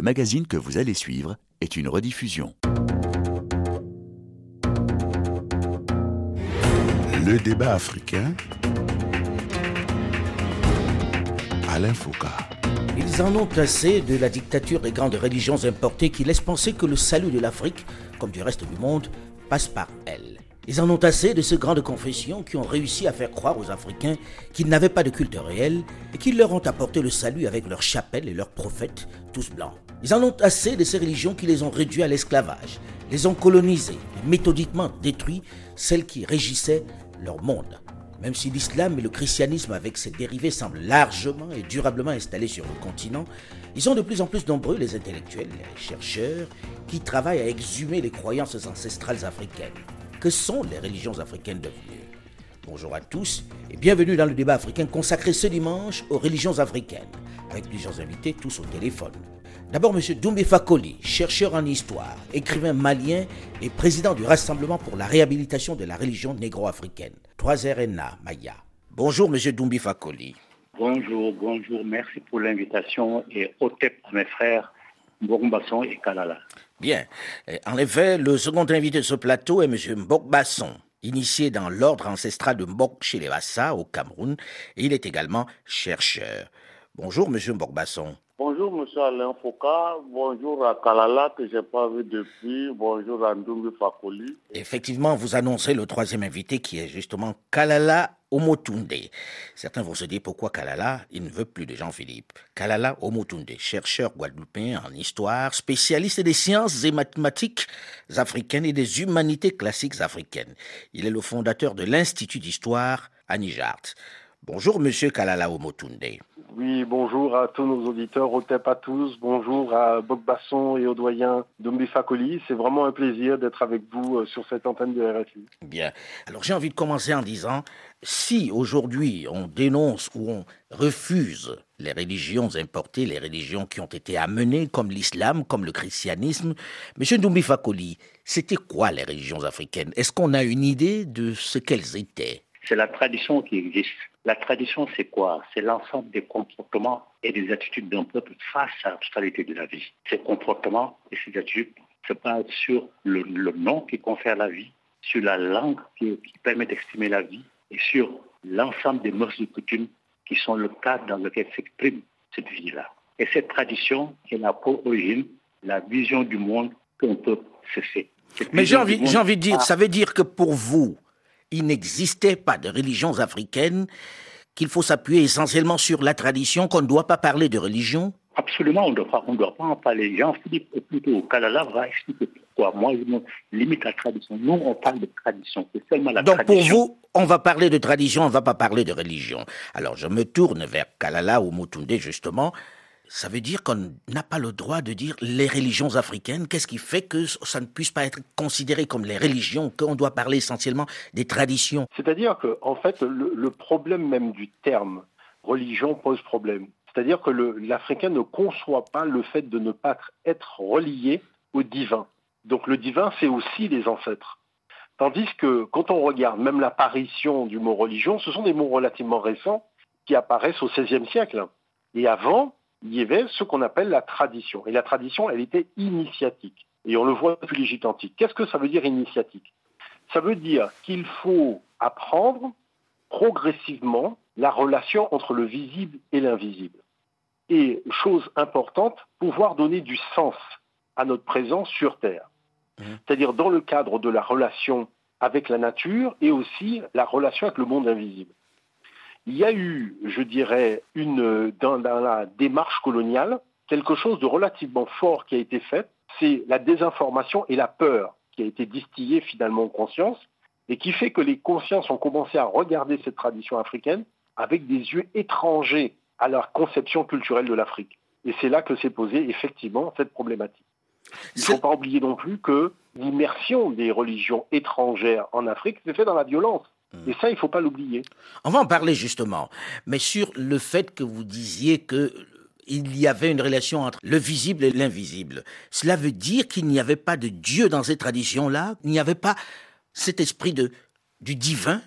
Le magazine que vous allez suivre est une rediffusion. Le débat africain. Alain Foucault. Ils en ont assez de la dictature des grandes religions importées qui laissent penser que le salut de l'Afrique, comme du reste du monde, passe par elle. Ils en ont assez de ces grandes confessions qui ont réussi à faire croire aux Africains qu'ils n'avaient pas de culte réel et qu'ils leur ont apporté le salut avec leurs chapelles et leurs prophètes, tous blancs. Ils en ont assez de ces religions qui les ont réduits à l'esclavage, les ont colonisés et méthodiquement détruit celles qui régissaient leur monde. Même si l'islam et le christianisme avec ses dérivés semblent largement et durablement installés sur le continent, ils sont de plus en plus nombreux les intellectuels, les chercheurs, qui travaillent à exhumer les croyances ancestrales africaines. Que sont les religions africaines devenues Bonjour à tous et bienvenue dans le débat africain consacré ce dimanche aux religions africaines, avec plusieurs invités tous au téléphone. D'abord, M. Doumbé Fakoli, chercheur en histoire, écrivain malien et président du Rassemblement pour la réhabilitation de la religion négro-africaine, 3RNA Maya. Bonjour, M. Doumbé Fakoli. Bonjour, bonjour, merci pour l'invitation et au à mes frères Mbokbasson et Kalala. Bien. En effet, le second invité de ce plateau est M. Mbokbasson, initié dans l'ordre ancestral de Mbok chez les Bassa au Cameroun, et il est également chercheur. Bonjour, M. Mbokbasson. Bonjour, M. Alain Foucault. Bonjour à Kalala, que je n'ai pas vu depuis. Bonjour à Ndumbi Fakoli. Effectivement, vous annoncez le troisième invité qui est justement Kalala Omotunde. Certains vont se dire pourquoi Kalala, il ne veut plus de Jean-Philippe. Kalala Omotunde, chercheur guadeloupéen en histoire, spécialiste des sciences et mathématiques africaines et des humanités classiques africaines. Il est le fondateur de l'Institut d'histoire à Nijart. Bonjour, monsieur Kalala Omotunde. Oui, bonjour à tous nos auditeurs, au TEP à tous, bonjour à Bob Basson et au doyen Fakoli. C'est vraiment un plaisir d'être avec vous euh, sur cette antenne de RFI. Bien. Alors j'ai envie de commencer en disant, si aujourd'hui on dénonce ou on refuse les religions importées, les religions qui ont été amenées, comme l'islam, comme le christianisme, Monsieur Dombi Fakoli, c'était quoi les religions africaines? Est-ce qu'on a une idée de ce qu'elles étaient? C'est la tradition qui existe. La tradition, c'est quoi? C'est l'ensemble des comportements et des attitudes d'un peuple face à la de la vie. Ces comportements et ces attitudes se basent sur le, nom qui confère la vie, sur la langue qui, permet d'exprimer la vie et sur l'ensemble des mœurs et coutumes qui sont le cadre dans lequel s'exprime cette vie-là. Et cette tradition est la pour origine la vision du monde qu'un peuple se fait. Mais j'ai envie, envie de dire, ça veut dire que pour vous, il n'existait pas de religions africaines, qu'il faut s'appuyer essentiellement sur la tradition, qu'on ne doit pas parler de religion? Absolument, on ne doit pas en parler. Jean-Philippe, plutôt, Kalala va expliquer Moi, je limite la tradition. Nous, on parle de tradition. C'est seulement la Donc tradition. pour vous, on va parler de tradition, on ne va pas parler de religion. Alors je me tourne vers Kalala ou Mutunde, justement. Ça veut dire qu'on n'a pas le droit de dire les religions africaines. Qu'est-ce qui fait que ça ne puisse pas être considéré comme les religions, qu'on doit parler essentiellement des traditions? C'est-à-dire que, en fait, le, problème même du terme religion pose problème. C'est-à-dire que l'Africain ne conçoit pas le fait de ne pas être relié au divin. Donc le divin, c'est aussi les ancêtres. Tandis que quand on regarde même l'apparition du mot religion, ce sont des mots relativement récents qui apparaissent au XVIe siècle. Et avant, il y avait ce qu'on appelle la tradition. Et la tradition, elle était initiatique. Et on le voit depuis l'Égypte antique. Qu'est-ce que ça veut dire initiatique? Ça veut dire qu'il faut apprendre progressivement la relation entre le visible et l'invisible. Et, chose importante, pouvoir donner du sens à notre présence sur Terre. Mmh. C'est-à-dire dans le cadre de la relation avec la nature et aussi la relation avec le monde invisible. Il y a eu, je dirais, une, dans, la démarche coloniale, quelque chose de relativement fort qui a été fait, c'est la désinformation et la peur qui a été distillée finalement en conscience et qui fait que les consciences ont commencé à regarder cette tradition africaine avec des yeux étrangers à leur conception culturelle de l'Afrique. Et c'est là que s'est posée effectivement cette problématique. Il ne faut pas oublier non plus que l'immersion des religions étrangères en Afrique s'est faite dans la violence. Et ça, il ne faut pas l'oublier. On va en parler justement, mais sur le fait que vous disiez que il y avait une relation entre le visible et l'invisible. Cela veut dire qu'il n'y avait pas de Dieu dans ces traditions-là, il n'y avait pas cet esprit de, du divin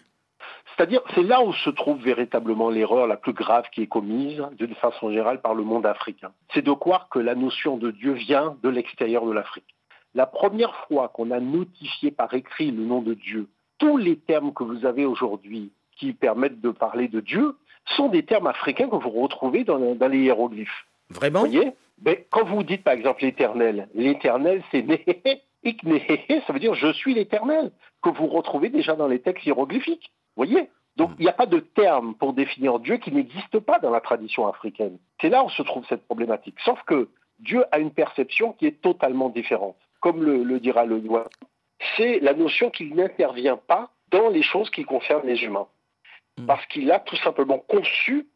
C'est-à-dire, c'est là où se trouve véritablement l'erreur la plus grave qui est commise, d'une façon générale, par le monde africain. C'est de croire que la notion de Dieu vient de l'extérieur de l'Afrique. La première fois qu'on a notifié par écrit le nom de Dieu, tous les termes que vous avez aujourd'hui qui permettent de parler de Dieu sont des termes africains que vous retrouvez dans, les hiéroglyphes. Vraiment? Vous voyez? Mais quand vous dites par exemple l'éternel, l'éternel c'est ça veut dire je suis l'éternel, que vous retrouvez déjà dans les textes hiéroglyphiques. Vous voyez donc il n'y a pas de terme pour définir Dieu qui n'existe pas dans la tradition africaine. C'est là où se trouve cette problématique. Sauf que Dieu a une perception qui est totalement différente. Comme le, dira le doigt, c'est la notion qu'il n'intervient pas dans les choses qui concernent les humains. Hmm. Parce qu'il a tout simplement conçu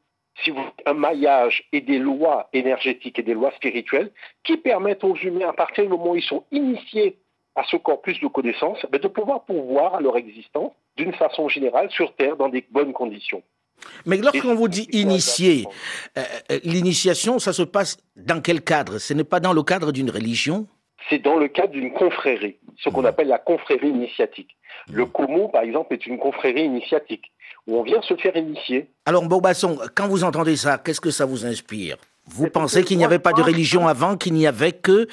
si vous, un maillage et des lois énergétiques et des lois spirituelles qui permettent aux humains, à partir du moment où ils sont initiés à ce corpus de connaissances, ben, de pouvoir pourvoir à leur existence d'une façon générale sur Terre dans des bonnes conditions. Mais lorsqu'on vous dit initié, euh, euh, l'initiation, ça se passe dans quel cadre? Ce n'est pas dans le cadre d'une religion? C'est dans le cadre d'une confrérie, ce qu'on mmh. appelle la confrérie initiatique. Le Como, par exemple, est une confrérie initiatique où on vient se faire initier. Alors, Bobasson, quand vous entendez ça, qu'est-ce que ça vous inspire? Vous pensez qu'il n'y avait pas de religion avant, qu'il n'y avait que,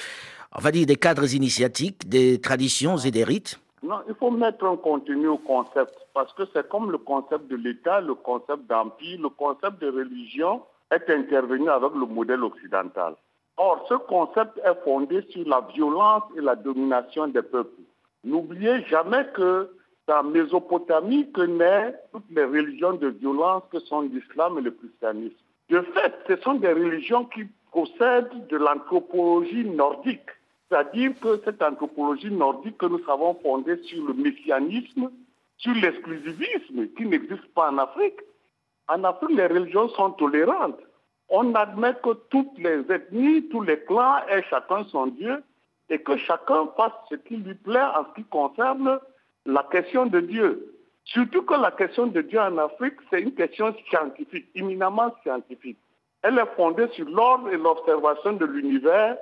on va dire, des cadres initiatiques, des traditions et des rites Non, il faut mettre un contenu au concept, parce que c'est comme le concept de l'État, le concept d'empire, le concept de religion est intervenu avec le modèle occidental. Or, ce concept est fondé sur la violence et la domination des peuples. N'oubliez jamais que c'est en Mésopotamie que naissent toutes les religions de violence que sont l'islam et le christianisme. De fait, ce sont des religions qui possèdent de l'anthropologie nordique. C'est-à-dire que cette anthropologie nordique que nous savons fondée sur le messianisme, sur l'exclusivisme qui n'existe pas en Afrique. En Afrique, les religions sont tolérantes. On admet que toutes les ethnies, tous les clans aient chacun son Dieu et que chacun fasse ce qui lui plaît en ce qui concerne la question de Dieu. Surtout que la question de Dieu en Afrique, c'est une question scientifique, éminemment scientifique. Elle est fondée sur l'ordre et l'observation de l'univers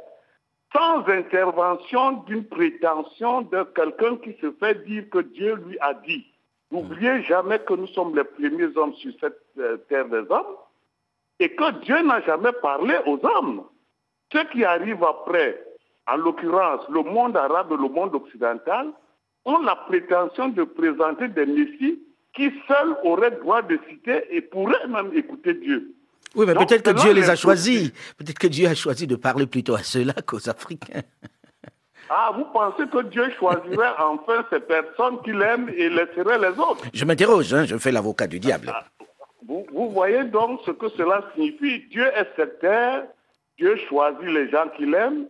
sans intervention d'une prétention de quelqu'un qui se fait dire que Dieu lui a dit. N'oubliez jamais que nous sommes les premiers hommes sur cette euh, terre des hommes et que Dieu n'a jamais parlé aux hommes. Ce qui arrive après, en l'occurrence le monde arabe et le monde occidental, ont la prétention de présenter des messies qui seuls auraient droit de citer et pourraient même écouter Dieu. Oui, mais peut-être que Dieu les a choisis. Peut-être que Dieu a choisi de parler plutôt à ceux-là qu'aux Africains. Ah, vous pensez que Dieu choisirait enfin ces personnes qu'il aime et laisserait les autres? Je m'interroge, hein, je fais l'avocat du diable. Ah, vous, vous, voyez donc ce que cela signifie. Dieu est sectaire, Dieu choisit les gens qu'il aime,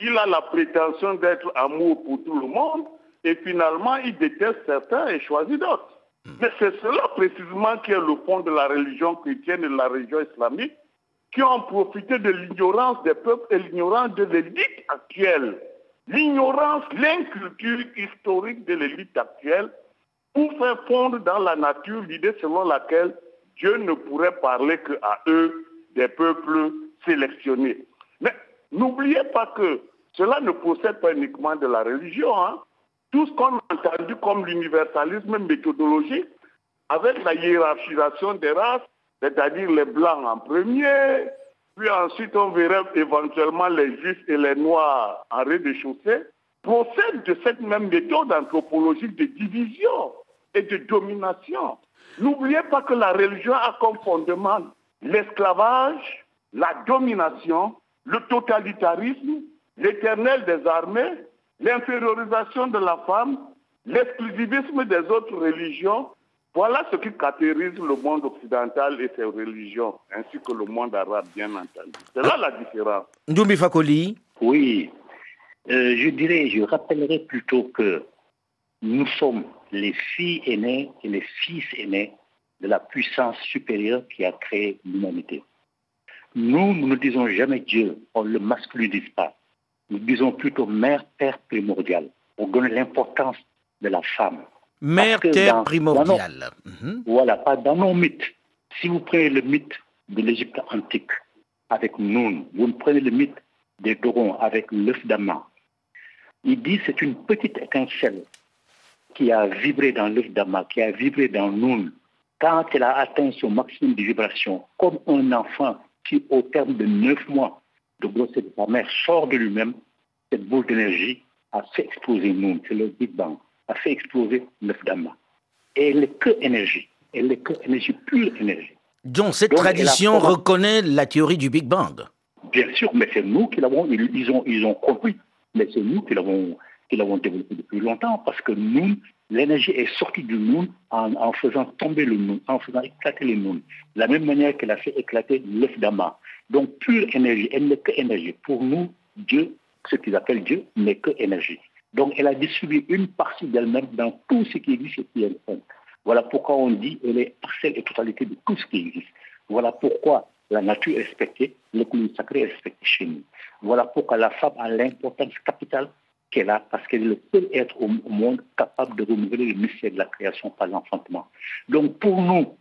il a la prétention d'être amour pour tout le monde, et finalement, il déteste certains et choisit d'autres. Hmm. Mais c'est cela précisément qui est le fond de la religion chrétienne et de la religion islamique, qui ont profité de l'ignorance des peuples et l'ignorance de l'élite actuelle. L'ignorance, l'inculture historique de l'élite actuelle pour faire fondre dans la nature l'idée selon laquelle Dieu ne pourrait parler qu'à eux, des peuples sélectionnés. Mais n'oubliez pas que cela ne procède pas uniquement de la religion. Hein tout ce qu'on a entendu comme l'universalisme méthodologique, avec la hiérarchisation des races, c'est-à-dire les blancs en premier, puis ensuite on verrait éventuellement les juifs et les noirs en rez-de-chaussée, procède de cette même méthode anthropologique de division et de domination. N'oubliez pas que la religion a comme fondement l'esclavage, la domination, le totalitarisme, l'éternel des armées, l'infériorisation de la femme, l'exclusivisme des autres religions, voilà ce qui caractérise le monde occidental et ses religions, ainsi que le monde arabe, bien entendu. C'est là la différence. Ndoumbi Fakoli Oui. Euh, je dirais, je rappellerai plutôt que nous sommes les filles aînées et les fils aînés de la puissance supérieure qui a créé l'humanité. Nous, nous ne disons jamais Dieu, on ne le masculinise pas nous disons plutôt mère, terre primordiale. On donne l'importance de la femme. Mère, terre primordiale. Mhm. Voilà, pas dans nos mythes. Si vous prenez le mythe de l'Égypte antique avec Noun, vous prenez le mythe des Dorons avec l'œuf d'Ama, il dit c'est une petite étincelle qui a vibré dans l'œuf d'Ama, qui a vibré dans Noun, quand elle a atteint son maximum de vibration, comme un enfant qui, au terme de neuf mois de grossesse de sa mère, sort de lui-même, cette boule d'énergie a fait exploser Moon, c'est le Big Bang, a fait exploser neuf dames. Et elle n'est que énergie. Elle n'est que énergie, pure énergie. Donc cette tradition reconnaît la théorie du Big Bang. Bien sûr, mais c'est nous qui l'avons, ils ont, ils ont compris, mais c'est nous qui l'avons, qui l'avons développé depuis longtemps, parce que nous, l'énergie est sortie du monde en, faisant tomber le monde, en faisant éclater le monde. De la même manière qu'elle a fait éclater l'œuf d'Ama. Donc, pure énergie, elle n'est que énergie. Pour nous, Dieu, ce qu'ils appellent Dieu, n'est que énergie. Donc, elle a distribué une partie d'elle-même dans tout ce qui existe et qui est Voilà pourquoi on dit qu'elle est parcelle et totalité de tout ce qui existe. Voilà pourquoi la nature est respectée, l'économie sacrée est respectée chez nous. Voilà pourquoi la femme a l'importance capitale qu'elle a, parce qu'elle est le seul être au monde capable de renouveler le mystère de la création par l'enfantement. Donc pour nous,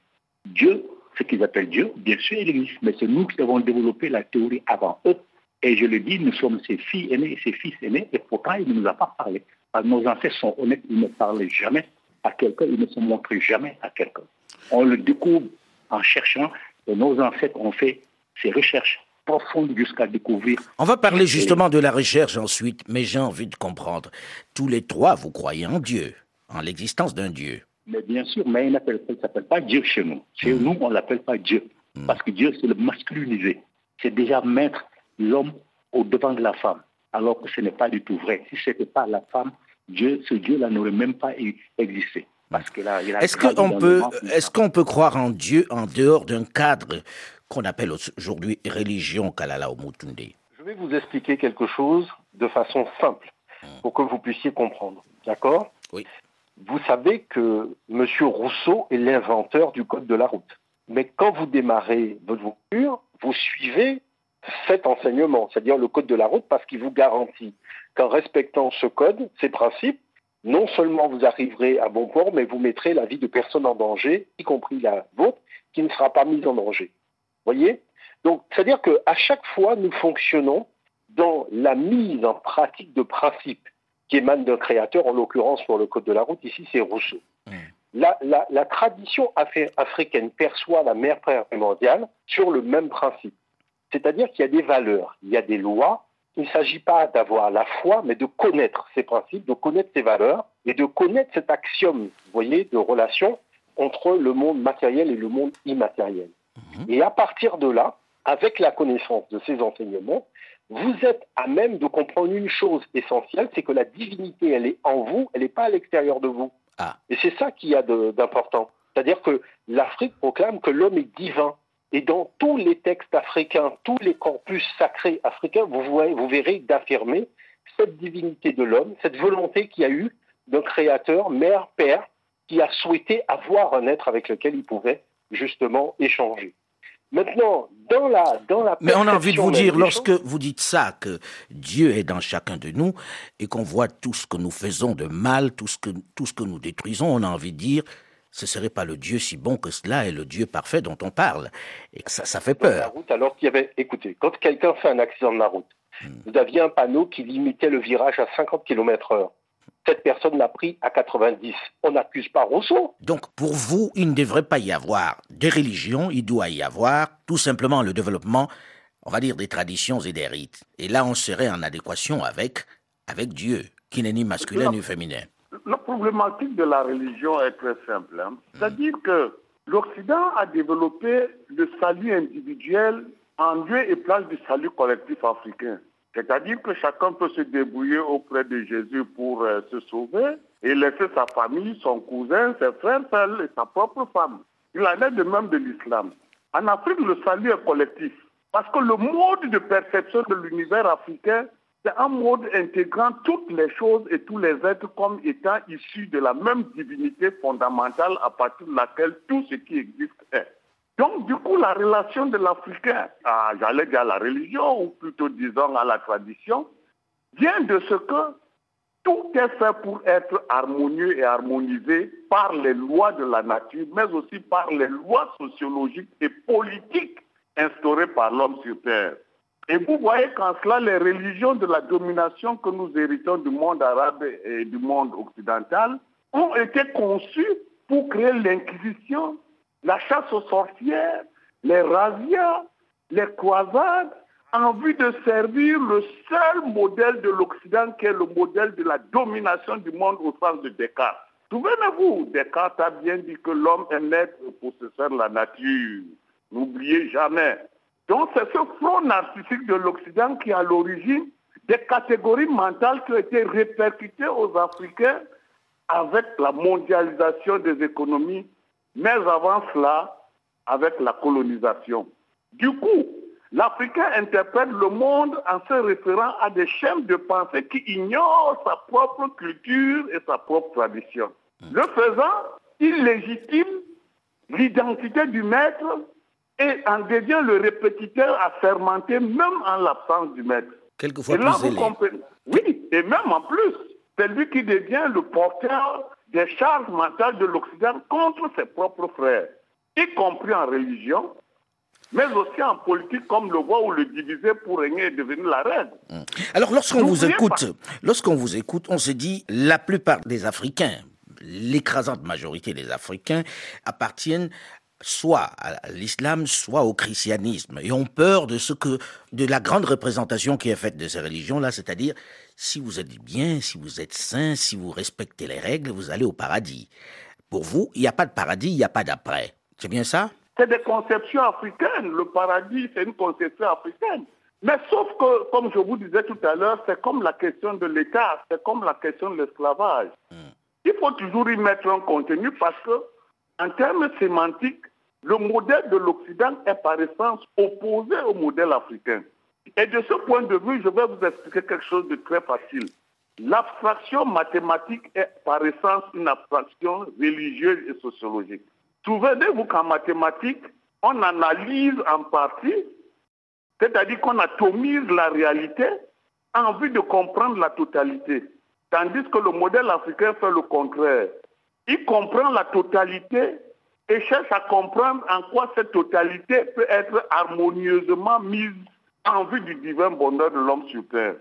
Dieu, ce qu'ils appellent Dieu, bien sûr, il existe, mais c'est nous qui avons développé la théorie avant eux. Et je le dis, nous sommes ses filles aînées et ses fils aînés, et pourtant il ne nous a pas parlé. nos ancêtres sont honnêtes, ils ne parlaient jamais à quelqu'un, ils ne se montrent jamais à quelqu'un. On le découvre en cherchant, et nos ancêtres ont fait ces recherches profondes jusqu'à découvrir. On va parler justement de la recherche ensuite, mais j'ai envie de comprendre. Tous les trois, vous croyez en Dieu, en l'existence d'un Dieu. Mais bien sûr, mais il ne s'appelle pas Dieu chez nous. Chez hmm. nous, on ne l'appelle pas Dieu. Hmm. Parce que Dieu, c'est le masculinisé. C'est déjà mettre l'homme au devant de la femme. Alors que ce n'est pas du tout vrai. Si ce n'était pas la femme, Dieu, ce Dieu-là n'aurait même pas existé. Parce que là, est-ce qu'on peut, est-ce qu'on peut croire en Dieu en dehors d'un cadre qu'on appelle aujourd'hui religion Kalala Omutunde Je vais vous expliquer quelque chose de façon simple hmm. pour que vous puissiez comprendre. D'accord? Oui. Vous savez que M. Rousseau est l'inventeur du code de la route. Mais quand vous démarrez votre voiture, vous suivez cet enseignement, c'est-à-dire le code de la route, parce qu'il vous garantit qu'en respectant ce code, ces principes, non seulement vous arriverez à bon port, mais vous mettrez la vie de personnes en danger, y compris la vôtre, qui ne sera pas mise en danger. Voyez? Donc, c'est-à-dire qu'à chaque fois, nous fonctionnons dans la mise en pratique de principes qui émanent d'un créateur, en l'occurrence pour le Code de la route, ici c'est Rousseau. Mmh. La, tradition africaine perçoit la mère primordiale sur le même principe. C'est-à-dire qu'il y a des valeurs, il y a des lois. Il ne s'agit pas d'avoir la foi, mais de connaître ces principes, de connaître ces valeurs et de connaître cet axiome, vous voyez, de relation entre le monde matériel et le monde immatériel. Mhm. Et à partir de là, avec la connaissance de ces enseignements, vous êtes à même de comprendre une chose essentielle, c'est que la divinité, elle est en vous, elle n'est pas à l'extérieur de vous. Ah. Et c'est ça qu'il y a d'important. C'est-à-dire que l'Afrique proclame que l'homme est divin. Et dans tous les textes africains, tous les corpus sacrés africains, vous, vous verrez d'affirmer cette divinité de l'homme, cette volonté qu'il y a eu d'un créateur, mère, père, qui a souhaité avoir un être avec lequel il pouvait justement échanger. Maintenant, dans la, dans la Mais on a envie de vous dire, lorsque vous dites ça, que Dieu est dans chacun de nous et qu'on voit tout ce que nous faisons de mal, tout ce que, tout ce que nous détruisons, on a envie de dire, ce serait pas le Dieu si bon que cela est le Dieu parfait dont on parle. Et que ça, ça fait peur. La route, alors qu'il y avait, écoutez, quand quelqu'un fait un accident de la route, hmm. vous aviez un panneau qui limitait le virage à 50 km heure cette personne l'a pris à 90. On n'accuse pas Rousseau. Donc pour vous, il ne devrait pas y avoir des religions, il doit y avoir tout simplement le développement, on va dire, des traditions et des rites. Et là, on serait en adéquation avec, avec Dieu, qui n'est ni masculin ni féminin. La problématique de la religion est très simple. Hein. C'est-à-dire que l'Occident a développé le salut individuel en lieu et place du salut collectif africain. C'est-à-dire que chacun peut se débrouiller auprès de Jésus pour euh, se sauver et laisser sa famille, son cousin, ses frères et sa propre femme. Il en est de même de l'islam. En Afrique, le salut est collectif. Parce que le mode de perception de l'univers africain, c'est un mode intégrant toutes les choses et tous les êtres comme étant issus de la même divinité fondamentale à partir de laquelle tout ce qui existe est. Donc, du coup, la relation de l'Africain, à, j'allais dire à la religion, ou plutôt disons à la tradition, vient de ce que tout est fait pour être harmonieux et harmonisé par les lois de la nature, mais aussi par les lois sociologiques et politiques instaurées par l'homme sur Terre. Et vous voyez qu'en cela, les religions de la domination que nous héritons du monde arabe et du monde occidental ont été conçues pour créer l'inquisition la chasse aux sorcières, les razzias, les croisades, en vue de servir le seul modèle de l'Occident qui est le modèle de la domination du monde au sens de Descartes. Souvenez-vous, Descartes a bien dit que l'homme est maître possesseur de la nature. N'oubliez jamais. Donc c'est ce front narcissique de l'Occident qui est à l'origine des catégories mentales qui ont été répercutées aux Africains avec la mondialisation des économies, mais avant cela, avec la colonisation. Du coup, l'Africain interprète le monde en se référant à des chaînes de pensée qui ignorent sa propre culture et sa propre tradition. Le faisant, il légitime l'identité du maître et en devient le répétiteur à fermenter même en l'absence du maître. Quelquefois Et là, plus vous comprenez. Oui, et même en plus, c'est lui qui devient le porteur des charges mentales de l'Occident contre ses propres frères, y compris en religion, mais aussi en politique, comme le voit où le diviser pour régner est devenu la règle. Alors, lorsqu'on vous écoute, lorsqu'on vous écoute, on se dit la plupart des Africains, l'écrasante majorité des Africains appartiennent soit à l'islam, soit au christianisme, et ont peur de ce que, de la grande représentation qui est faite de ces religions-là, c'est-à-dire si vous êtes bien, si vous êtes saint, si vous respectez les règles, vous allez au paradis. Pour vous, il n'y a pas de paradis, il n'y a pas d'après. C'est bien ça? C'est des conceptions africaines. Le paradis, c'est une conception africaine. Mais sauf que, comme je vous disais tout à l'heure, c'est comme la question de l'État, c'est comme la question de l'esclavage. Il faut toujours y mettre un contenu parce que, en termes sémantiques, le modèle de l'Occident est par essence opposé au modèle africain. Et de ce point de vue, je vais vous expliquer quelque chose de très facile. L'abstraction mathématique est par essence une abstraction religieuse et sociologique. Souvenez-vous qu'en mathématiques, on analyse en partie, c'est-à-dire qu'on atomise la réalité en vue de comprendre la totalité. Tandis que le modèle africain fait le contraire. Il comprend la totalité et cherche à comprendre en quoi cette totalité peut être harmonieusement mise en vue du divin bonheur de l'homme sur terre.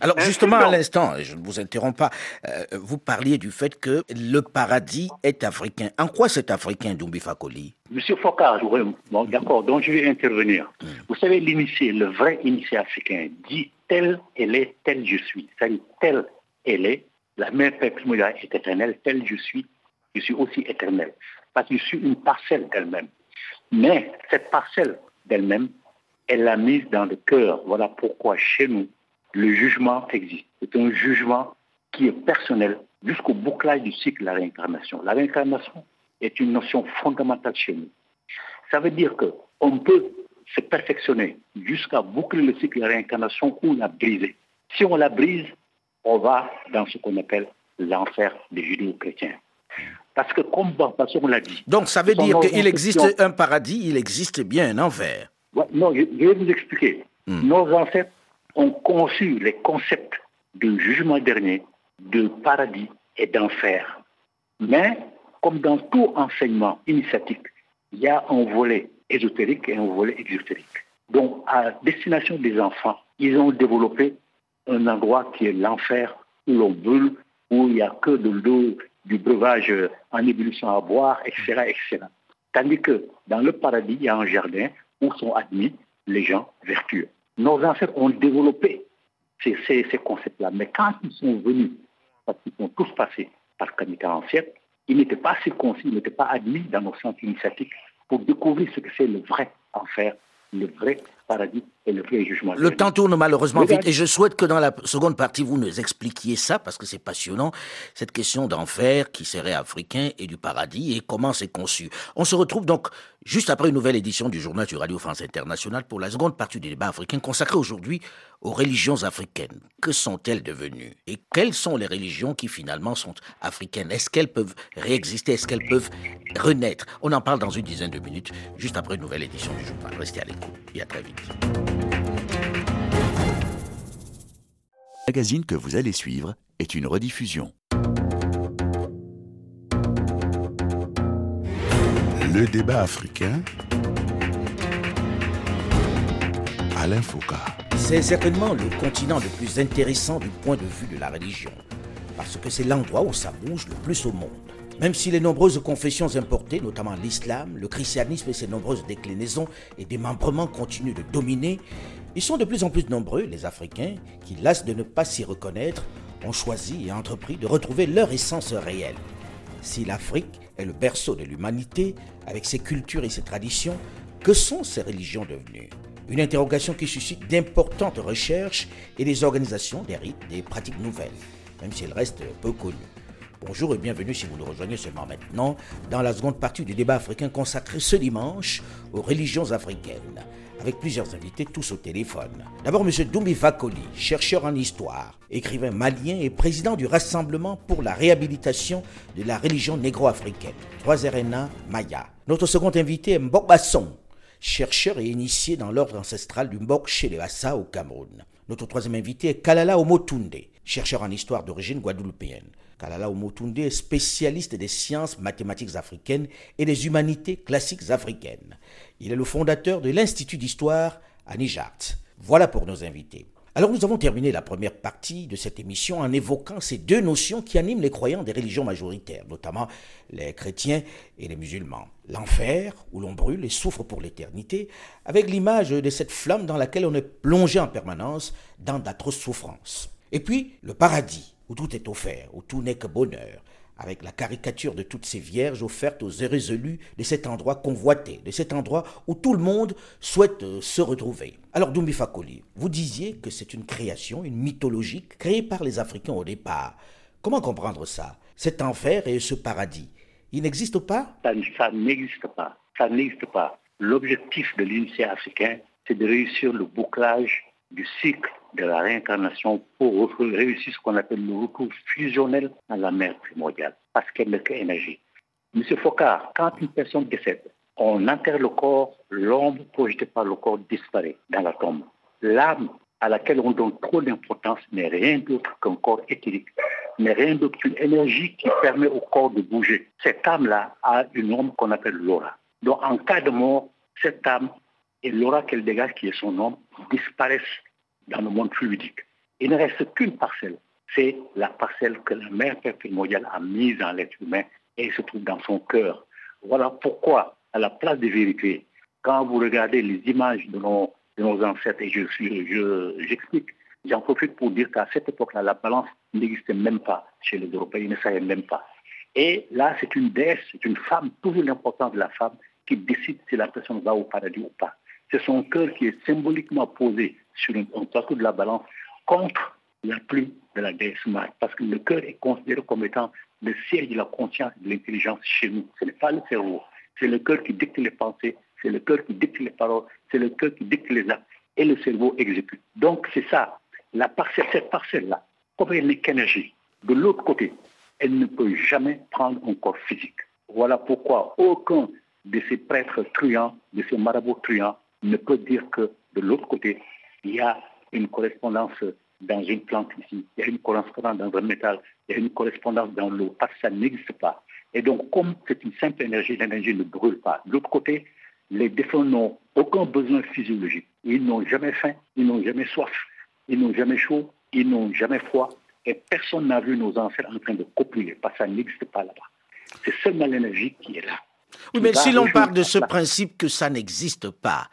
Alors justement, à l'instant, je ne vous interromps pas, euh, vous parliez du fait que le paradis est africain. En quoi c'est africain, Dumbi Fakoli? Monsieur Focard, oui, bon, d'accord, donc je vais intervenir. Vous savez, l'initié, le vrai initié africain, dit tel elle est, tel je suis. C'est-à-dire tel elle est, la mère Père Primordial est éternelle, tel je suis, je suis aussi éternel. Parce que je suis une parcelle d'elle-même. Mais cette parcelle d'elle-même, elle l'a mise dans le cœur. Voilà pourquoi chez nous, le jugement existe. C'est un jugement qui est personnel jusqu'au bouclage du cycle de la réincarnation. La réincarnation est une notion fondamentale chez nous. Ça veut dire qu'on peut se perfectionner jusqu'à boucler le cycle de la réincarnation ou la briser. Si on la brise, on va dans ce qu'on appelle l'enfer des judéo-chrétiens. Parce que comme parce qu'on l'a dit. Donc ça veut dire qu'il existe un paradis, il existe bien un enfer. Ouais, non, je, je vais vous expliquer. Nos ancêtres ont conçu les concepts de jugement dernier, de paradis et d'enfer. Mais, comme dans tout enseignement initiatique, il y a un volet ésotérique et un volet exotérique. Donc, à destination des enfants, ils ont développé un endroit qui est l'enfer, où l'on brûle, où il n'y a que de l'eau, du breuvage euh, en ébullition à boire, etc., etc. Tandis que dans le paradis, il y a un jardin où sont admis les gens vertueux. Nos ancêtres ont développé ces, concepts-là. Mais quand ils sont venus, parce qu'ils sont tous passés par Kamika ancienne, ils n'étaient pas circoncis, ils n'étaient pas admis dans nos centres initiatiques pour découvrir ce que c'est le vrai enfer, le vrai paradis et le jugement. Temps tourne malheureusement vite et je souhaite que dans la seconde partie, vous nous expliquiez ça parce que c'est passionnant, cette question d'enfer qui serait africain et du paradis et comment c'est conçu. On se retrouve donc juste après une nouvelle édition du journal sur Radio France Internationale pour la seconde partie du débat africain consacré aujourd'hui aux religions africaines. Que sont-elles devenues? Et quelles sont les religions qui finalement sont africaines? Est-ce qu'elles peuvent réexister? Est-ce qu'elles peuvent renaître? On en parle dans une dizaine de minutes, juste après une nouvelle édition du journal. Restez à l'écoute et à très vite. Le magazine que vous allez suivre est une rediffusion. Le débat africain. Alain Foucault. C'est certainement le continent le plus intéressant du point de vue de la religion, parce que c'est l'endroit où ça bouge le plus au monde. Même si les nombreuses confessions importées, notamment l'islam, le christianisme et ses nombreuses déclinaisons et démembrements continuent de dominer, ils sont de plus en plus nombreux, les Africains, qui, lassent de ne pas s'y reconnaître, ont choisi et entrepris de retrouver leur essence réelle. Si l'Afrique est le berceau de l'humanité, avec ses cultures et ses traditions, que sont ces religions devenues? Une interrogation qui suscite d'importantes recherches et des organisations des rites, des pratiques nouvelles, même si elles restent peu connues. Bonjour et bienvenue si vous nous rejoignez seulement maintenant dans la seconde partie du débat africain consacré ce dimanche aux religions africaines, avec plusieurs invités tous au téléphone. D'abord M. Doumbi Fakoli, chercheur en histoire, écrivain malien et président du Rassemblement pour la réhabilitation de la religion négro-africaine, 3 RNA Maya. Notre second invité est Mbok Basson, chercheur et initié dans l'ordre ancestral du Mbok chez les Hassa au Cameroun. Notre troisième invité est Kalala Omotunde, chercheur en histoire d'origine guadeloupéenne. Kalala Omotunde est spécialiste des sciences mathématiques africaines et des humanités classiques africaines. Il est le fondateur de l'Institut d'histoire à Nijart. Voilà pour nos invités. Alors nous avons terminé la première partie de cette émission en évoquant ces deux notions qui animent les croyants des religions majoritaires, notamment les chrétiens et les musulmans. L'enfer, où l'on brûle et souffre pour l'éternité, avec l'image de cette flamme dans laquelle on est plongé en permanence dans d'atroces souffrances. Et puis le paradis, tout est offert, où tout n'est que bonheur, avec la caricature de toutes ces vierges offertes aux irrésolus de cet endroit convoité, de cet endroit où tout le monde souhaite euh, se retrouver. Alors Doumbi Fakoli, vous disiez que c'est une création, une mythologie créée par les Africains au départ. Comment comprendre ça Cet enfer et ce paradis, ils n'existent pas? Ça, ça n'existe pas. Ça n'existe pas. L'objectif de l'unité africain, c'est de réussir le bouclage du cycle de la réincarnation pour réussir ce qu'on appelle le retour fusionnel à la mère primordiale, parce qu'elle n'est qu'énergie. Monsieur Focard, quand une personne décède, on enterre le corps, l'ombre projetée par le corps disparaît dans la tombe. L'âme à laquelle on donne trop d'importance n'est rien d'autre qu'un corps éthérique, n'est rien d'autre qu'une énergie qui permet au corps de bouger. Cette âme-là a une ombre qu'on appelle l'aura. Donc en cas de mort, cette âme et l'aura qu'elle dégage, qui est son ombre, disparaissent dans le monde fluidique. Il ne reste qu'une parcelle. C'est la parcelle que la mère primordiale a mise dans l'être humain et se trouve dans son cœur. Voilà pourquoi, à la place des vérités, quand vous regardez les images de nos, ancêtres, et je, j'explique, j'en profite pour dire qu'à cette époque-là, la balance n'existait même pas chez les Européens, ils ne savaient même pas. Et là, c'est une déesse, c'est une femme, toujours l'importance de la femme, qui décide si la personne va au paradis ou pas. C'est son cœur qui est symboliquement posé sur un plateau de la balance contre la plume de la déesse mère, parce que le cœur est considéré comme étant le siège de la conscience et de l'intelligence chez nous. Ce n'est pas le cerveau, c'est le cœur qui dicte les pensées, c'est le cœur qui dicte les paroles, c'est le cœur qui dicte les actes, et le cerveau exécute. Donc c'est ça, la parcelle, cette parcelle-là, comme elle n'est qu'énergie, de l'autre côté, elle ne peut jamais prendre un corps physique. Voilà pourquoi aucun de ces prêtres truands, de ces marabouts truands, ne peut dire que de l'autre côté, il y a une correspondance dans une plante ici, il y a une correspondance dans un métal, il y a une correspondance dans l'eau, parce que ça n'existe pas. Et donc, comme c'est une simple énergie, l'énergie ne brûle pas. De l'autre côté, les défunts n'ont aucun besoin physiologique. Ils n'ont jamais faim, ils n'ont jamais soif, ils n'ont jamais chaud, ils n'ont jamais froid. Et personne n'a vu nos ancêtres en train de copuler, parce que ça n'existe pas là-bas. C'est seulement l'énergie qui est là. Oui, mais si l'on part de ce principe que ça n'existe pas,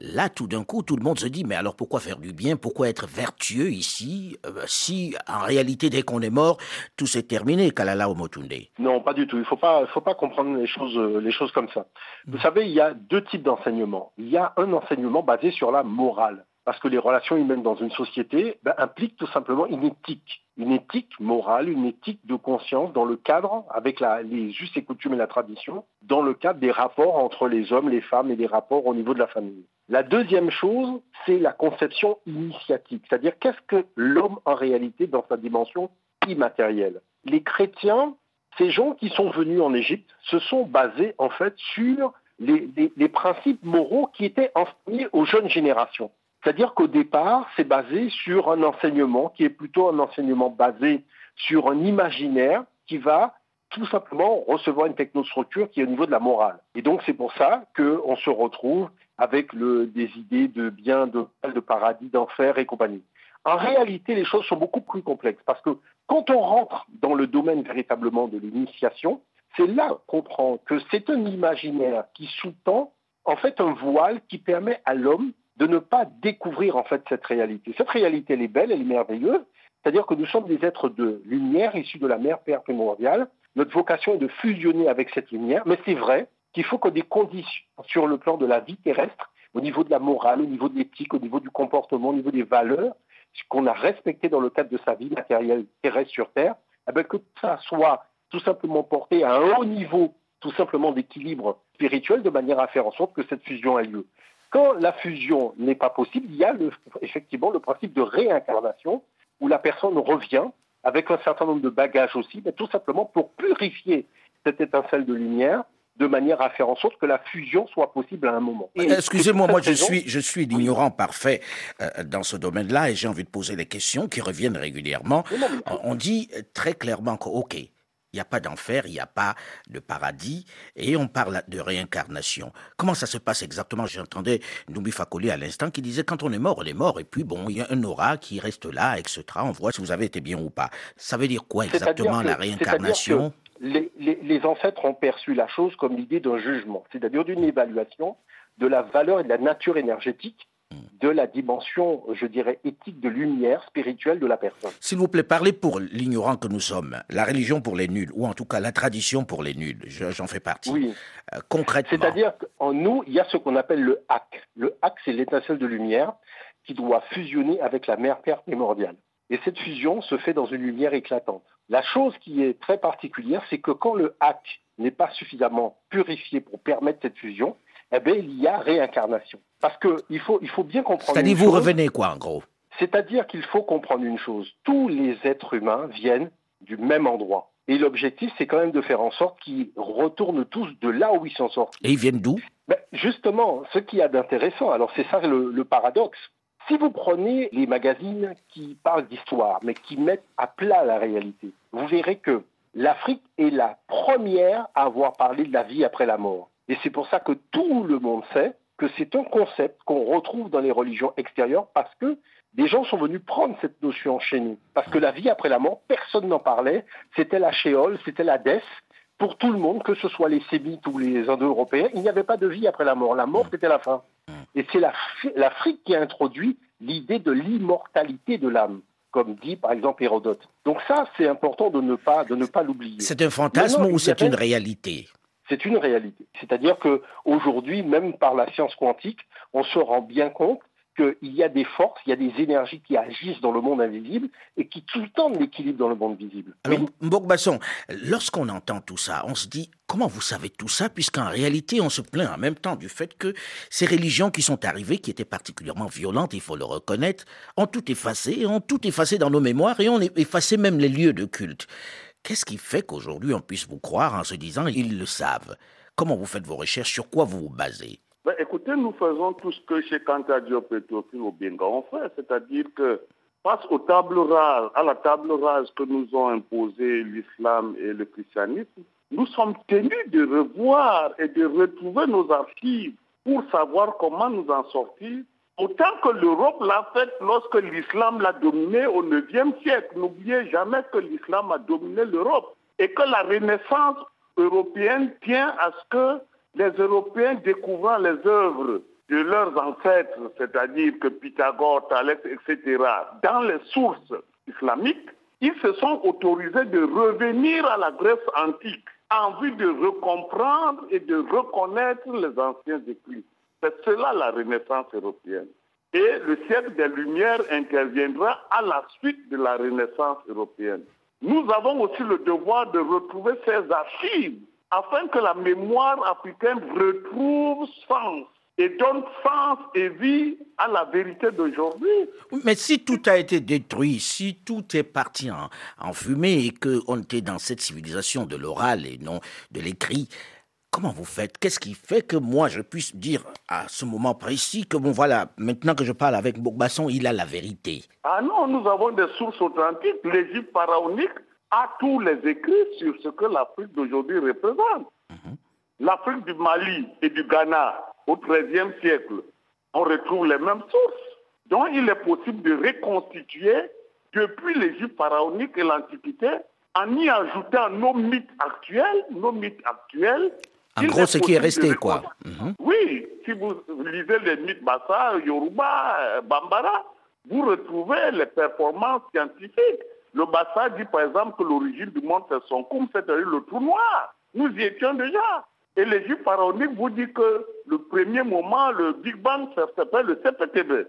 là, tout d'un coup, tout le monde se dit, mais alors pourquoi faire du bien? Pourquoi être vertueux ici? Euh, Si, en réalité, dès qu'on est mort, tout s'est terminé, Kalala Omotunde Non, pas du tout. Il ne faut pas, faut pas comprendre les choses, euh, les choses comme ça. Vous mm. savez, il y a deux types d'enseignement. Il y a un enseignement basé sur la morale parce que les relations humaines dans une société ben, impliquent tout simplement une éthique, une éthique morale, une éthique de conscience dans le cadre, avec les justes et coutumes et la tradition, dans le cadre des rapports entre les hommes, les femmes et des rapports au niveau de la famille. La deuxième chose, c'est la conception initiatique, c'est-à-dire qu'est-ce que l'homme en réalité dans sa dimension immatérielle? Les chrétiens, ces gens qui sont venus en Égypte, se sont basés en fait sur les, les principes moraux qui étaient enseignés aux jeunes générations. C'est-à-dire qu'au départ, c'est basé sur un enseignement qui est plutôt un enseignement basé sur un imaginaire qui va tout simplement recevoir une technostructure qui est au niveau de la morale. Et donc c'est pour ça qu'on se retrouve avec des idées de bien, de, de paradis, d'enfer et compagnie. En réalité, les choses sont beaucoup plus complexes parce que quand on rentre dans le domaine véritablement de l'initiation, c'est là qu'on comprend que c'est un imaginaire qui sous-tend en fait un voile qui permet à l'homme de ne pas découvrir en fait cette réalité. Cette réalité, elle est belle, elle est merveilleuse, c'est-à-dire que nous sommes des êtres de lumière issus de la mer Père primordiale. Notre vocation est de fusionner avec cette lumière, mais c'est vrai qu'il faut que des conditions sur le plan de la vie terrestre, au niveau de la morale, au niveau de l'éthique, au niveau du comportement, au niveau des valeurs, qu'on a respectées dans le cadre de sa vie matérielle terrestre sur Terre, eh bien, que ça soit tout simplement porté à un haut niveau, tout simplement d'équilibre spirituel, de manière à faire en sorte que cette fusion ait lieu. Quand la fusion n'est pas possible, il y a effectivement le principe de réincarnation, où la personne revient avec un certain nombre de bagages aussi, mais tout simplement pour purifier cette étincelle de lumière de manière à faire en sorte que la fusion soit possible à un moment. Excusez-moi, moi je suis, je suis l'ignorant parfait euh, dans ce domaine-là et j'ai envie de poser des questions qui reviennent régulièrement. On dit très clairement que, OK, il n'y a pas d'enfer, il n'y a pas de paradis, et on parle de réincarnation. Comment ça se passe exactement? J'entendais Noubi Fakoli à l'instant qui disait quand on est mort, on est mort, et puis bon, il y a un aura qui reste là, etc. On voit si vous avez été bien ou pas. Ça veut dire quoi exactement la réincarnation? les, les, ancêtres ont perçu la chose comme l'idée d'un jugement, c'est-à-dire d'une évaluation de la valeur et de la nature énergétique de la dimension, je dirais, éthique de lumière spirituelle de la personne. S'il vous plaît, parlez pour l'ignorant que nous sommes, la religion pour les nuls, ou en tout cas la tradition pour les nuls, j'en fais partie. Oui. Euh, concrètement. C'est-à-dire qu'en nous, il y a ce qu'on appelle le hack. Le hack, c'est l'étincelle de lumière qui doit fusionner avec la mère Père primordiale. Et cette fusion se fait dans une lumière éclatante. La chose qui est très particulière, c'est que quand le hack n'est pas suffisamment purifié pour permettre cette fusion, eh bien, il y a réincarnation. Parce qu'il faut, il faut bien comprendre. C'est-à-dire, vous revenez quoi, en gros? C'est-à-dire qu'il faut comprendre une chose. Tous les êtres humains viennent du même endroit. Et l'objectif, c'est quand même de faire en sorte qu'ils retournent tous de là où ils sont sortis. Et ils viennent d'où? Ben, Justement, ce qu'il y a d'intéressant, alors c'est ça le, paradoxe. Si vous prenez les magazines qui parlent d'histoire, mais qui mettent à plat la réalité, vous verrez que l'Afrique est la première à avoir parlé de la vie après la mort. Et c'est pour ça que tout le monde sait que c'est un concept qu'on retrouve dans les religions extérieures parce que des gens sont venus prendre cette notion chez nous. Parce que la vie après la mort, personne n'en parlait. C'était la shéol, c'était la death. Pour tout le monde, que ce soit les sémites ou les indo-européens, il n'y avait pas de vie après la mort. La mort, c'était la fin. Et c'est l'Afrique qui a introduit l'idée de l'immortalité de l'âme comme dit par exemple Hérodote. Donc ça, c'est important de ne pas de ne pas l'oublier. C'est un fantasme ou c'est une réalité? C'est une réalité. C'est-à-dire qu'aujourd'hui, même par la science quantique, on se rend bien compte qu'il y a des forces, il y a des énergies qui agissent dans le monde invisible et qui tout le temps l'équilibre dans le monde visible. Alors, Mbok lorsqu'on entend tout ça, on se dit comment vous savez tout ça puisqu'en réalité, on se plaint en même temps du fait que ces religions qui sont arrivées, qui étaient particulièrement violentes, il faut le reconnaître, ont tout effacé, ont tout effacé dans nos mémoires et ont effacé même les lieux de culte. Qu'est-ce qui fait qu'aujourd'hui on puisse vous croire en se disant ils le savent? Comment vous faites vos recherches? Sur quoi vous vous basez? Ben, Écoutez, nous faisons tout ce que chez Kanta Diop et au on fait, c'est-à-dire que face aux tables rases, à la table rase que nous ont imposé l'islam et le christianisme, nous sommes tenus de revoir et de retrouver nos archives pour savoir comment nous en sortir Autant que l'Europe l'a fait lorsque l'islam l'a dominé au IXe siècle. N'oubliez jamais que l'islam a dominé l'Europe et que la renaissance européenne tient à ce que les Européens découvrant les œuvres de leurs ancêtres, c'est-à-dire que Pythagore, Thalès, etc., dans les sources islamiques, ils se sont autorisés de revenir à la Grèce antique en vue de recomprendre et de reconnaître les anciens écrits. C'est cela la Renaissance européenne. Et le siècle des Lumières interviendra à la suite de la Renaissance européenne. Nous avons aussi le devoir de retrouver ces archives afin que la mémoire africaine retrouve sens et donne sens et vie à la vérité d'aujourd'hui. Mais si tout a été détruit, si tout est parti en, fumée et qu'on était dans cette civilisation de l'oral et non de l'écrit, Comment vous faites? Qu'est-ce qui fait que moi je puisse dire à ce moment précis que bon voilà, maintenant que je parle avec Bogbasson, il a la vérité? Ah non, nous avons des sources authentiques. L'Égypte pharaonique a tous les écrits sur ce que l'Afrique d'aujourd'hui représente. Mhm. L'Afrique du Mali et du Ghana au XIIIe siècle, on retrouve les mêmes sources. Donc il est possible de reconstituer depuis l'Égypte pharaonique et l'Antiquité en y ajoutant nos mythes actuels, nos mythes actuels. En gros, ce qui est resté, quoi. Mhm. Oui, si vous lisez les mythes Bassa, Yoruba, euh, Bambara, vous retrouvez les performances scientifiques. Le Bassa dit par exemple que l'origine du monde c'est son coum, c'est-à-dire le trou noir. Nous y étions déjà. Et l'Égypte pharaonique vous dit que le premier moment, le Big Bang, ça s'appelle le CPTB.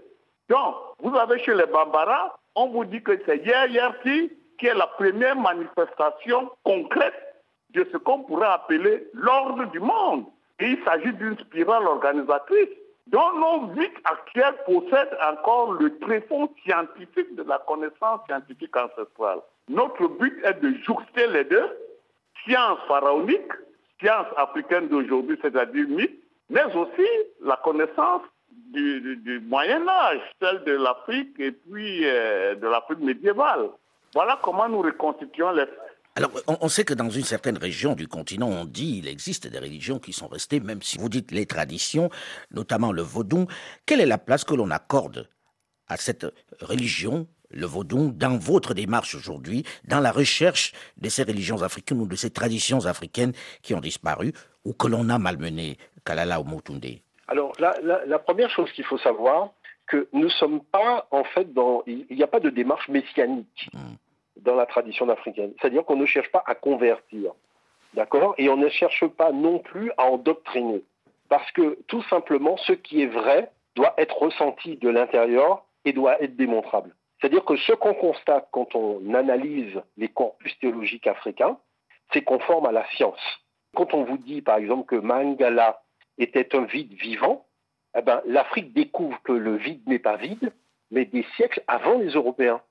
Donc, vous avez chez les Bambara, on vous dit que c'est hier, hier, qui est la première manifestation concrète de ce qu'on pourrait appeler l'ordre du monde. Et il s'agit d'une spirale organisatrice dont nos mythes actuels possèdent encore le tréfonds scientifique de la connaissance scientifique ancestrale. Notre but est de jouxter les deux, science pharaonique, science africaine d'aujourd'hui, c'est-à-dire mythe, mais aussi la connaissance du, Moyen Âge, celle de l'Afrique et puis euh, de l'Afrique médiévale. Voilà comment nous reconstituons les alors, on, sait que dans une certaine région du continent, on dit il existe des religions qui sont restées, même si vous dites les traditions, notamment le vaudou. Quelle est la place que l'on accorde à cette religion, le vaudou, dans votre démarche aujourd'hui, dans la recherche de ces religions africaines ou de ces traditions africaines qui ont disparu ou que l'on a malmenées, Kalala ou Motunde Alors, la, première chose qu'il faut savoir, que nous ne sommes pas, en fait, dans. Il n'y a pas de démarche messianique. Hmm dans la tradition africaine. C'est-à-dire qu'on ne cherche pas à convertir, d'accord? Et on ne cherche pas non plus à endoctriner. Parce que tout simplement, ce qui est vrai doit être ressenti de l'intérieur et doit être démontrable. C'est-à-dire que ce qu'on constate quand on analyse les corpus théologiques africains, c'est conforme à la science. Quand on vous dit, par exemple, que Mangala était un vide vivant, eh ben, l'Afrique découvre que le vide n'est pas vide, mais des siècles avant les Européens.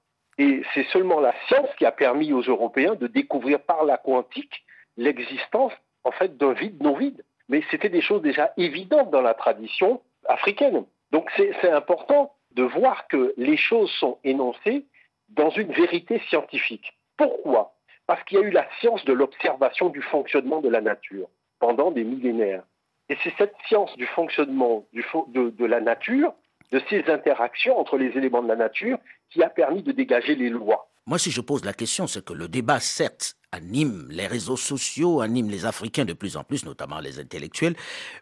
Et c'est seulement la science qui a permis aux Européens de découvrir par la quantique l'existence en fait d'un vide non vide. Mais c'était des choses déjà évidentes dans la tradition africaine. Donc c'est important de voir que les choses sont énoncées dans une vérité scientifique. Pourquoi? Parce qu'il y a eu la science de l'observation du fonctionnement de la nature pendant des millénaires. Et c'est cette science du fonctionnement de la nature de ces interactions entre les éléments de la nature qui a permis de dégager les lois. Moi, si je pose la question, c'est que le débat, certes, anime les réseaux sociaux, anime les Africains de plus en plus, notamment les intellectuels,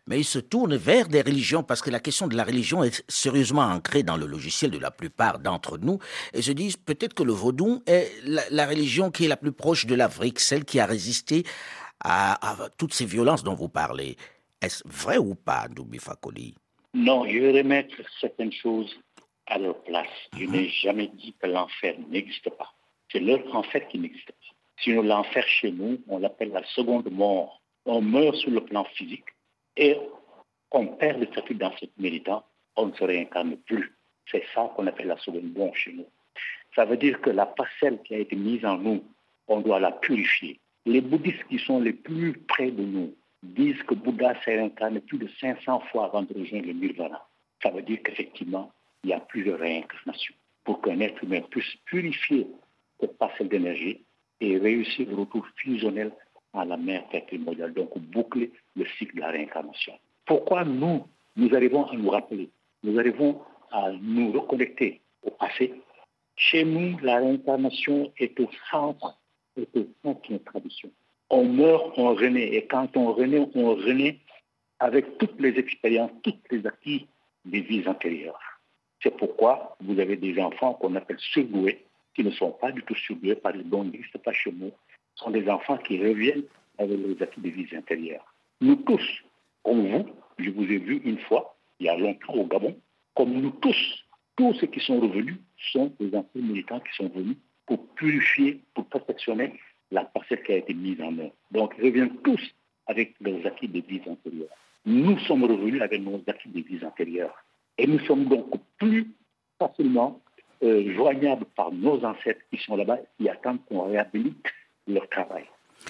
mais il se tourne vers des religions parce que la question de la religion est sérieusement ancrée dans le logiciel de la plupart d'entre nous et se disent peut-être que le vaudou est la, religion qui est la plus proche de l'Afrique, celle qui a résisté à, toutes ces violences dont vous parlez. Est-ce vrai ou pas, Doubi Fakoli? Non, je vais remettre certaines choses à leur place. Je mhm. n'ai jamais dit que l'enfer n'existe pas. C'est leur enfer qui n'existe pas. Sinon, l'enfer chez nous, on l'appelle la seconde mort. On meurt sur le plan physique et on perd le statut d'ancêtre militant, on ne se réincarne plus. C'est ça qu'on appelle la seconde mort chez nous. Ça veut dire que la parcelle qui a été mise en nous, on doit la purifier. Les bouddhistes qui sont les plus près de nous, disent que Bouddha s'est réincarné plus de 500 fois avant de rejoindre le nirvana. Ça veut dire qu'effectivement, il y a plusieurs réincarnations pour qu'un être humain puisse purifier cette parcelle d'énergie et réussir le retour fusionnel à la mère primordiale, donc boucler le cycle de la réincarnation. Pourquoi nous, nous arrivons à nous rappeler, nous arrivons à nous reconnecter au passé? Chez nous, la réincarnation est au centre, est au centre de notre tradition on meurt, on renaît. Et quand on renaît, on renaît avec toutes les expériences, toutes les acquis des vies antérieures. C'est pourquoi vous avez des enfants qu'on appelle surdoués, qui ne sont pas du tout surdoués par les n'existent pas chez nous. Ce sont des enfants qui reviennent avec les acquis des vies intérieures. Nous tous, comme vous, je vous ai vu une fois, il y a longtemps au Gabon, comme nous tous, tous ceux qui sont revenus sont des anciens militants qui sont venus pour purifier, pour perfectionner la parcelle qui a été mise en œuvre. Donc, ils reviennent tous avec leurs acquis de vie antérieures. Nous sommes revenus avec nos acquis de vie antérieures. Et nous sommes donc plus facilement euh, joignables par nos ancêtres qui sont là-bas, qui attendent qu'on réhabilite leur travail.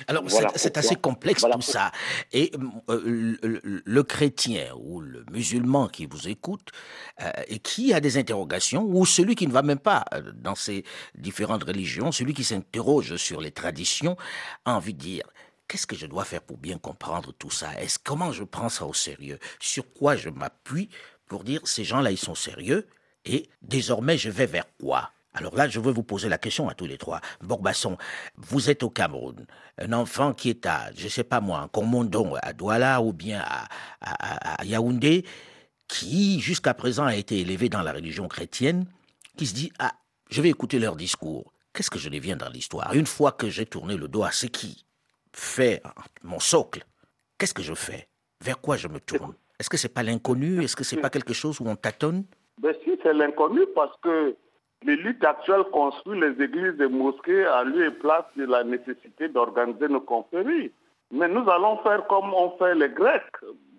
Alors c'est assez complexe tout ça. Et euh, le, chrétien ou le musulman qui vous écoute euh, et qui a des interrogations, ou celui qui ne va même pas euh, dans ces différentes religions, celui qui s'interroge sur les traditions, a envie de dire qu'est-ce que je dois faire pour bien comprendre tout ça? Est-ce comment je prends ça au sérieux? Sur quoi je m'appuie pour dire ces gens-là ils sont sérieux et désormais je vais vers quoi? Alors là, je veux vous poser la question à tous les trois. Borbasson, vous êtes au Cameroun. Un enfant qui est à, je sais pas moi, en Comondon, à Douala ou bien à, à Yaoundé, qui jusqu'à présent a été élevé dans la religion chrétienne, qui se dit, ah, je vais écouter leur discours. Qu'est-ce que je deviens dans l'histoire? Une fois que j'ai tourné le dos à ce qui fait mon socle, qu'est-ce que je fais? Vers quoi je me tourne? Est-ce que c'est pas l'inconnu? Est-ce que c'est pas quelque chose où on tâtonne? Ben si, c'est l'inconnu parce que l'élite actuelle construit les églises et mosquées à lieu et place de la nécessité d'organiser nos conféries. Mais nous allons faire comme ont fait les Grecs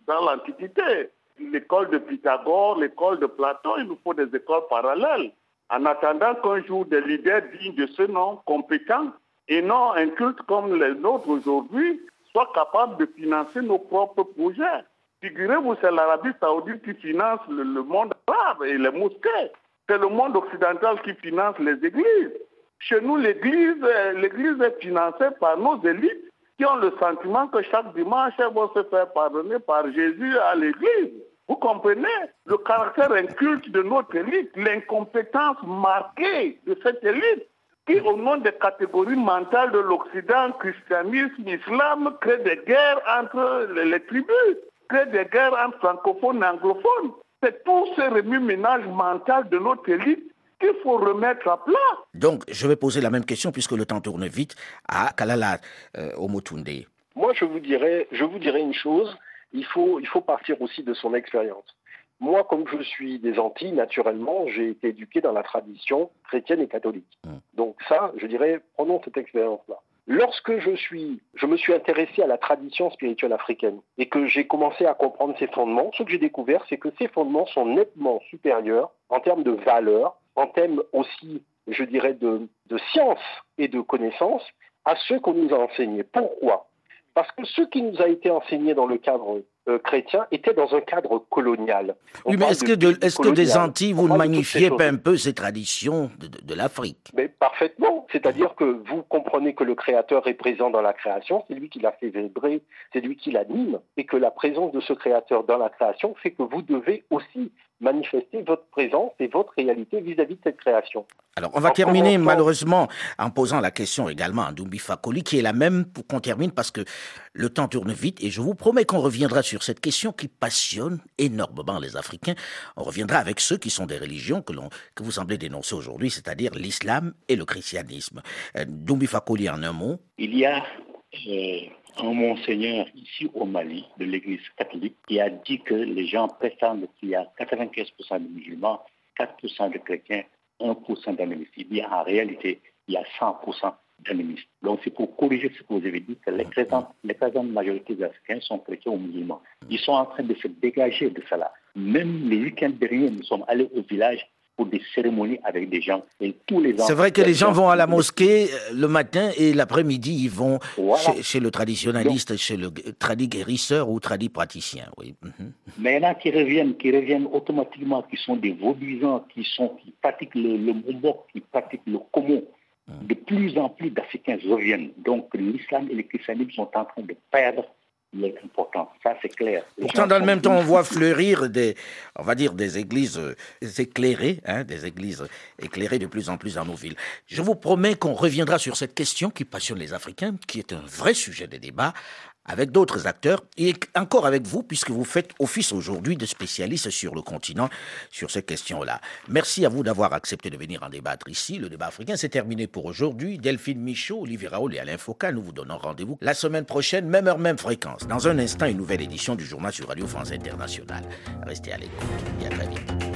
dans l'Antiquité. L'école de Pythagore, l'école de Platon, il nous faut des écoles parallèles. En attendant qu'un jour des leaders dignes de ce nom, compétents, et non un culte comme les nôtres aujourd'hui, soient capables de financer nos propres projets. Figurez-vous, c'est l'Arabie saoudite qui finance le, monde arabe et les mosquées. C'est le monde occidental qui finance les églises. Chez nous, l'église, euh, l'église est financée par nos élites qui ont le sentiment que chaque dimanche, elles vont se faire pardonner par Jésus à l'église. Vous comprenez? Le caractère inculte de notre élite, l'incompétence marquée de cette élite qui, au nom des catégories mentales de l'Occident, christianisme, islam, crée des guerres entre les tribus, crée des guerres entre francophones et anglophones. C'est tout ce remue-ménage mental de notre élite qu'il faut remettre à plat. Donc, je vais poser la même question puisque le temps tourne vite à Kalala euh, Omotunde. Moi, je vous dirais, je vous dirais une chose il faut, il faut partir aussi de son expérience. Moi, comme je suis des Antilles, naturellement, j'ai été éduqué dans la tradition chrétienne et catholique. Mmh. Donc ça, je dirais, prenons cette expérience-là. Lorsque je, me suis intéressé à la tradition spirituelle africaine et que j'ai commencé à comprendre ses fondements, ce que j'ai découvert, c'est que ces fondements sont nettement supérieurs en termes de valeur, en termes aussi, je dirais, de, science et de connaissances à ceux qu'on nous a enseignés. Pourquoi? Parce que ce qui nous a été enseigné dans le cadre chrétien était dans un cadre colonial. oui, mais est-ce que, est que, des Antilles, vous ne magnifiez pas un peu ces traditions de, l'Afrique? Mais parfaitement. C'est-à-dire que vous comprenez que le Créateur est présent dans la création, c'est lui qui l'a fait vibrer, c'est lui qui l'anime, et que la présence de ce Créateur dans la création fait que vous devez aussi manifester votre présence et votre réalité vis-à-vis de cette création. Alors, on va terminer malheureusement en posant la question également à Doumbi Fakoli, qui est la même pour qu'on termine parce que le temps tourne vite et je vous promets qu'on reviendra sur cette question qui passionne énormément les Africains. On reviendra avec ceux qui sont des religions que, que vous semblez dénoncer aujourd'hui, c'est-à-dire l'islam et le christianisme. Euh, Doumbi Fakoli en un mot. Il y a euh, un monseigneur ici au Mali de l'Église catholique qui a dit que les gens prétendent qu'il y a 95% de musulmans, 4% de chrétiens, 1% d'animistes. Il en réalité, il y a 100% d'animistes. Donc c'est pour corriger ce que vous avez dit, que les l'écrasante majorité des Africains sont chrétiens ou musulmans. Ils sont en train de se dégager de cela. Même le week-end dernier, nous sommes allés au village pour des cérémonies avec des gens. Et tous les C'est vrai que les gens vont à la mosquée euh, le matin et l'après-midi, ils vont chez, le traditionnaliste, chez le tradit guérisseur ou tradit praticien. Oui. Mhm. Mais il y en a qui reviennent, qui reviennent automatiquement, qui sont des vaudisants, qui, sont, qui pratiquent le, le qui pratiquent le commun. Mhm. De plus en plus d'Africains reviennent. Donc l'islam et le christianisme sont en train de perdre important. Ça, c'est clair. Pourtant, dans le même temps, on voit fleurir des, on va dire, des églises euh, éclairées, hein, des églises éclairées de plus en plus dans nos villes. Je vous promets qu'on reviendra sur cette question qui passionne les Africains, qui est un vrai sujet de débat, avec d'autres acteurs et encore avec vous, puisque vous faites office aujourd'hui de spécialiste sur le continent sur ces questions-là. Merci à vous d'avoir accepté de venir en débattre ici. Le débat africain, c'est terminé pour aujourd'hui. Delphine Michaud, Olivier Raoul et Alain Foucault, nous vous donnons rendez-vous la semaine prochaine, même heure, même fréquence. Dans un instant, une nouvelle édition du journal sur Radio France Internationale. Restez à l'écoute et à très vite.